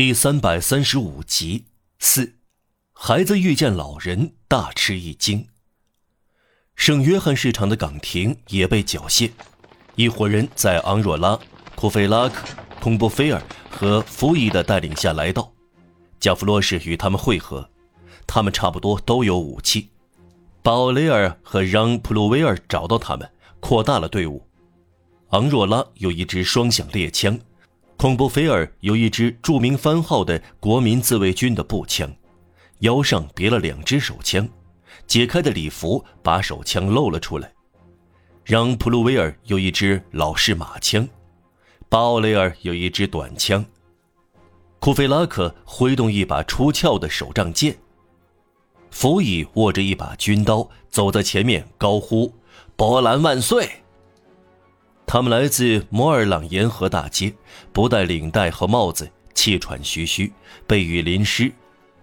第三百三十五集四，孩子遇见老人，大吃一惊。圣约翰市场的岗亭也被缴械，一伙人在昂若拉、库菲拉克、孔布菲尔和福伊的带领下来到。加弗洛什与他们会合，他们差不多都有武器。保雷尔和让·普鲁维尔找到他们，扩大了队伍。昂若拉有一支双响猎枪。孔布菲尔有一支著名番号的国民自卫军的步枪，腰上别了两支手枪，解开的礼服把手枪露了出来。让·普鲁维尔有一支老式马枪，巴奥雷尔有一支短枪，库菲拉克挥动一把出鞘的手杖剑，弗伊握着一把军刀走在前面，高呼：“波兰万岁！”他们来自摩尔朗沿河大街，不戴领带和帽子，气喘吁吁，被雨淋湿，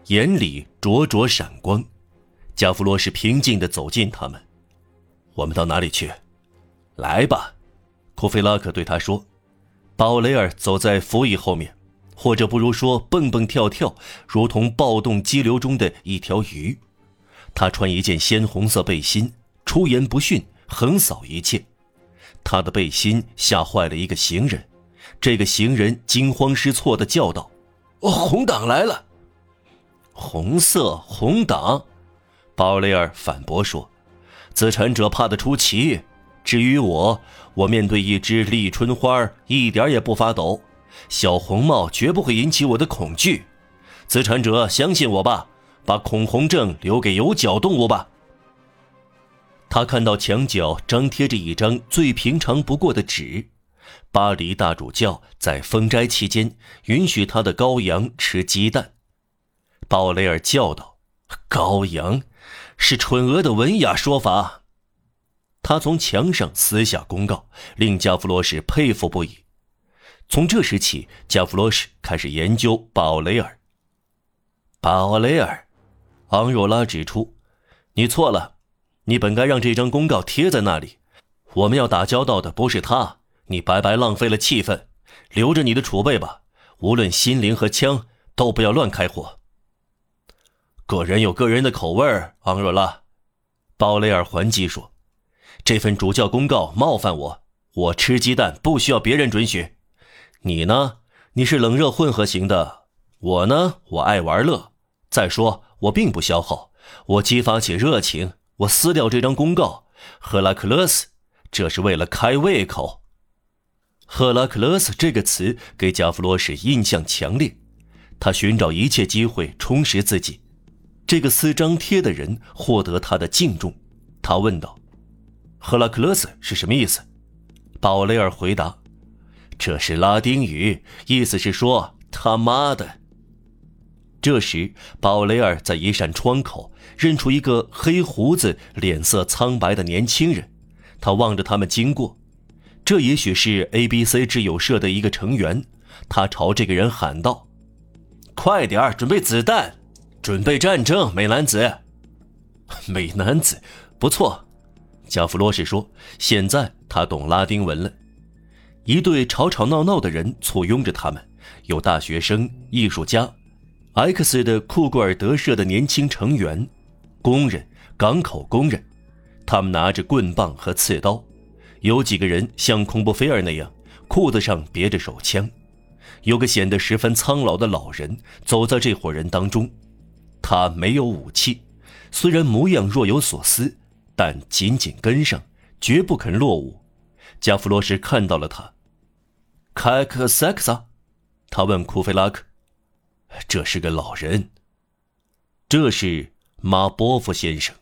眼里灼灼闪光。加弗罗什平静地走近他们：“我们到哪里去？”“来吧。”库菲拉克对他说。保雷尔走在福伊后面，或者不如说蹦蹦跳跳，如同暴动激流中的一条鱼。他穿一件鲜红色背心，出言不逊，横扫一切。他的背心吓坏了一个行人，这个行人惊慌失措地叫道：“哦，红党来了！”红色红党，鲍雷尔反驳说：“自产者怕得出奇。至于我，我面对一只立春花一点也不发抖。小红帽绝不会引起我的恐惧。自产者，相信我吧，把恐红症留给有脚动物吧。”他看到墙角张贴着一张最平常不过的纸，巴黎大主教在封斋期间允许他的羔羊吃鸡蛋。鲍雷尔叫道：“羔羊，是蠢鹅的文雅说法。”他从墙上撕下公告，令加弗罗什佩服不已。从这时起，加弗罗什开始研究鲍雷尔。鲍雷尔，昂若拉指出：“你错了。”你本该让这张公告贴在那里。我们要打交道的不是他，你白白浪费了气氛。留着你的储备吧，无论心灵和枪，都不要乱开火。个人有个人的口味，昂若拉。鲍雷尔还击说：“这份主教公告冒犯我，我吃鸡蛋不需要别人准许。你呢？你是冷热混合型的。我呢？我爱玩乐。再说，我并不消耗，我激发起热情。”我撕掉这张公告，赫拉克勒斯，这是为了开胃口。赫拉克勒斯这个词给加弗罗什印象强烈，他寻找一切机会充实自己。这个撕张贴的人获得他的敬重。他问道：“赫拉克勒斯是什么意思？”鲍雷尔回答：“这是拉丁语，意思是说他妈的。”这时，鲍雷尔在一扇窗口认出一个黑胡子、脸色苍白的年轻人。他望着他们经过，这也许是 A B C 之友社的一个成员。他朝这个人喊道：“快点儿，准备子弹，准备战争，美男子。”美男子，不错。加弗罗什说：“现在他懂拉丁文了。”一对吵吵闹闹的人簇拥着他们，有大学生、艺术家。X 的库库尔德社的年轻成员，工人，港口工人，他们拿着棍棒和刺刀，有几个人像孔布菲尔那样，裤子上别着手枪，有个显得十分苍老的老人走在这伙人当中，他没有武器，虽然模样若有所思，但紧紧跟上，绝不肯落伍。加弗罗什看到了他，凯克塞克萨，他问库菲拉克。这是个老人。这是马波夫先生。